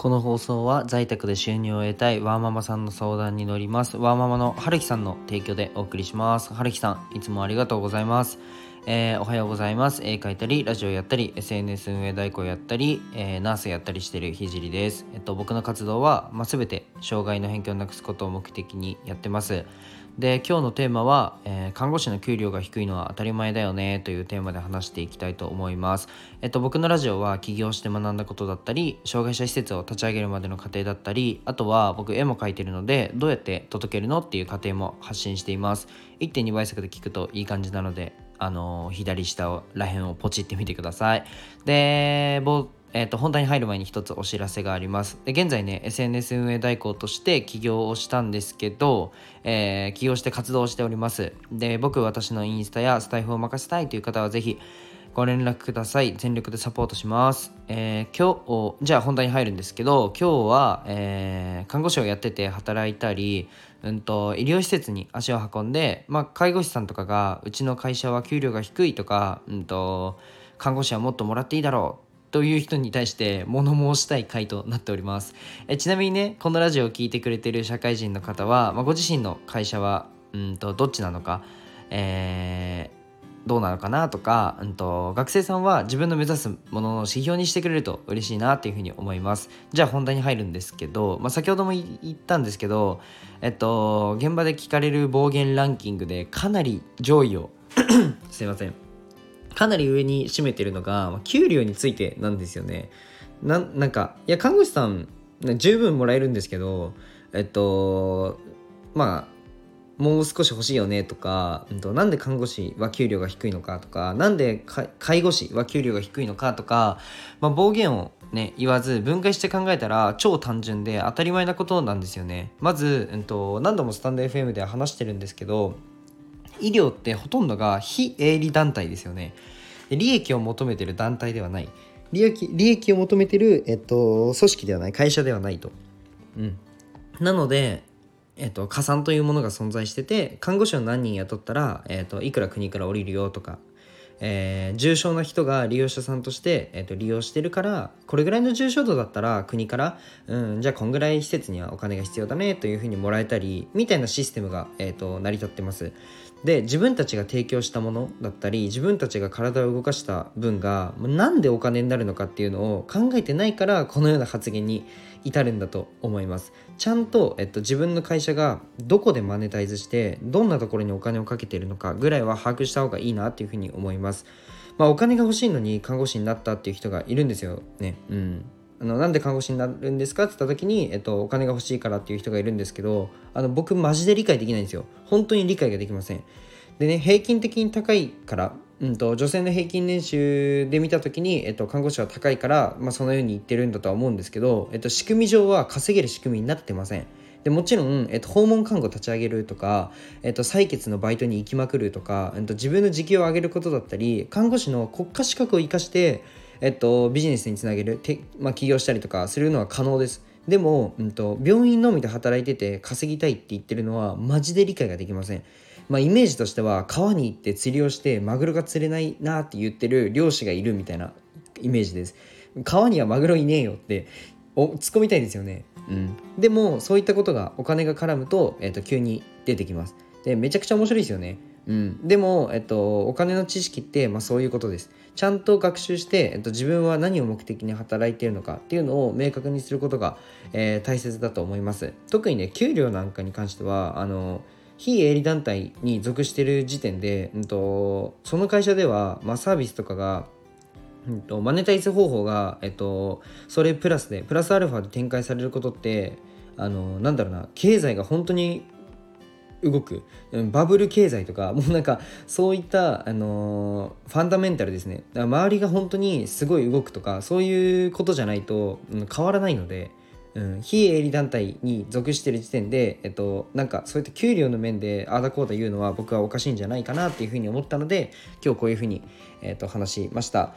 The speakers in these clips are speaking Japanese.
この放送は在宅で収入を得たいワーママさんの相談に乗ります。ワーママの春樹さんの提供でお送りします。春樹さんいつもありがとうございます。えー、おはようございます絵描いたりラジオやったり SNS 運営代行やったり、えー、ナースやったりしてるひじりですえっと僕の活動は、まあ、全て障害の偏見をなくすことを目的にやってますで今日のテーマは、えー、看護師の給料が低いのは当たり前だよねというテーマで話していきたいと思います。えっと、僕のラジオは起業して学んだことだったり障害者施設を立ち上げるまでの過程だったりあとは僕絵も描いてるのでどうやって届けるのっていう過程も発信しています。1.2倍速で聞くといい感じなのであの左下らへんをポチってみてください。でえー、と本題に入る前に一つお知らせがあります。で現在ね SNS 運営代行として起業をしたんですけど、えー、起業して活動しております。で僕私のインスタやスタイフを任せたいという方はぜひご連絡ください。全力でサポートします。えー、今日、じゃあ本題に入るんですけど、今日は、えー、看護師をやってて働いたり、うんと、医療施設に足を運んで、まあ、介護士さんとかが、うちの会社は給料が低いとか、うんと、看護師はもっともらっていいだろうという人に対して物申したい回となっておりますえちなみにねこのラジオを聴いてくれてる社会人の方は、まあ、ご自身の会社はうんとどっちなのか、え、どうなのかなとか、うんと、学生さんは自分の目指すものの指標にしてくれると嬉しいなっていうふうに思いますじゃあ本題に入るんですけど、まあ、先ほども言ったんですけどえっと現場で聞かれる暴言ランキングでかなり上位を すいませんかなり上に占めてるのが、給料についてなんですよね。ななんか、いや、看護師さん、十分もらえるんですけど、えっと、まあ、もう少し欲しいよねとか、うん、となんで看護師は給料が低いのかとか、なんで介護士は給料が低いのかとか、まあ、暴言をね、言わず分解して考えたら超単純で当たり前なことなんですよね。まず、うんと何度もスタンド FM では話してるんですけど、医療ってほとんどが非営利団体ですよね。利益を求めてる団体ではない。利益利益を求めてる、えっと、組織ではない、会社ではないと。うん。なので、えっと、加算というものが存在してて、看護師を何人雇ったら、えっと、いくら国から降りるよとか、えー、重症な人が利用者さんとして、えっと、利用してるからこれぐらいの重症度だったら国から、うん、じゃあこんぐらい施設にはお金が必要だねというふうにもらえたりみたいなシステムが、えっと成り立ってます。で自分たちが提供したものだったり自分たちが体を動かした分が何でお金になるのかっていうのを考えてないからこのような発言に至るんだと思います。ちゃんと、えっと、自分の会社がどこでマネタイズしてどんなところにお金をかけているのかぐらいは把握した方がいいなっていうふうに思います。まあお金が欲しいのに看護師になったっていう人がいるんですよね。うん。あのなんで看護師になるんですかって言った時に、えっと、お金が欲しいからっていう人がいるんですけどあの僕マジで理解できないんですよ本当に理解ができませんでね平均的に高いからうんと、女性の平均年収で見た時に、えっと、看護師は高いから、まあ、そのように言ってるんだとは思うんですけど、えっと、仕組み上は稼げる仕組みになってません。でもちろん、えっと、訪問看護立ち上げるとか、えっと、採血のバイトに行きまくるとか、えっと、自分の時給を上げることだったり看護師の国家資格を生かしてえっと、ビジネスにつなげる、まあ、起業したりとかするのは可能です。でも、うんと、病院のみで働いてて稼ぎたいって言ってるのはマジで理解ができません。まあ、イメージとしては川に行って釣りをしてマグロが釣れないなって言ってる漁師がいるみたいなイメージです。川にはマグロいねえよってお突っ込みたいですよね。うん、でもそういったことがお金が絡むと,、えー、と急に出てきます。でめちゃくちゃ面白いですよね。うん、でも、えっと、お金の知識って、まあ、そういうことです。ちゃんと学習して、えっと、自分は何を目的に働いているのかっていうのを明確にすることが、えー、大切だと思います。特にね、給料なんかに関しては、あの、非営利団体に属してる時点で、うんと、その会社では、まあ、サービスとかが、うんと、マネタイズ方法が、えっと、それプラスで、プラスアルファで展開されることって、あの、なんだろうな、経済が本当に動く。バブル経済とか もうなんかそういった、あのー、ファンダメンタルですね。周りが本当にすごい動くとかそういうことじゃないと、うん、変わらないので、うん、非営利団体に属してる時点で、えっと、なんかそういった給料の面でああだこうだ言うのは僕はおかしいんじゃないかなっていうふうに思ったので今日こういうふうに、えっと、話しました、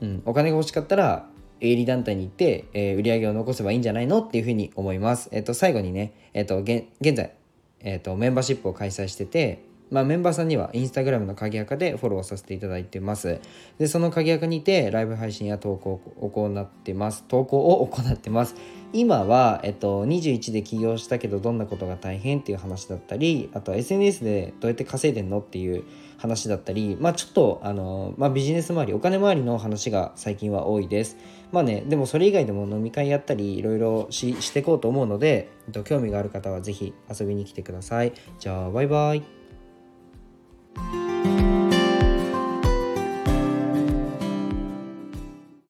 うん、お金が欲しかったら営利団体に行って、えー、売り上げを残せばいいんじゃないのっていうふうに思います。えっと、最後にね、えっと、現在、えーと、メンバーシップを開催してて、まあ、メンバーさんにはインスタグラムの鍵垢でフォローさせていただいてます。でその鍵垢にてライブ配信や投稿を行ってます。投稿を行ってます。今は、えっと、21で起業したけどどんなことが大変っていう話だったりあとは SNS でどうやって稼いでんのっていう話だったりまあちょっとあの、まあ、ビジネス周りお金周りの話が最近は多いです。まあねでもそれ以外でも飲み会やったりいろいろししていこうと思うので、えっと、興味がある方は是非遊びに来てください。じゃあバイバイ。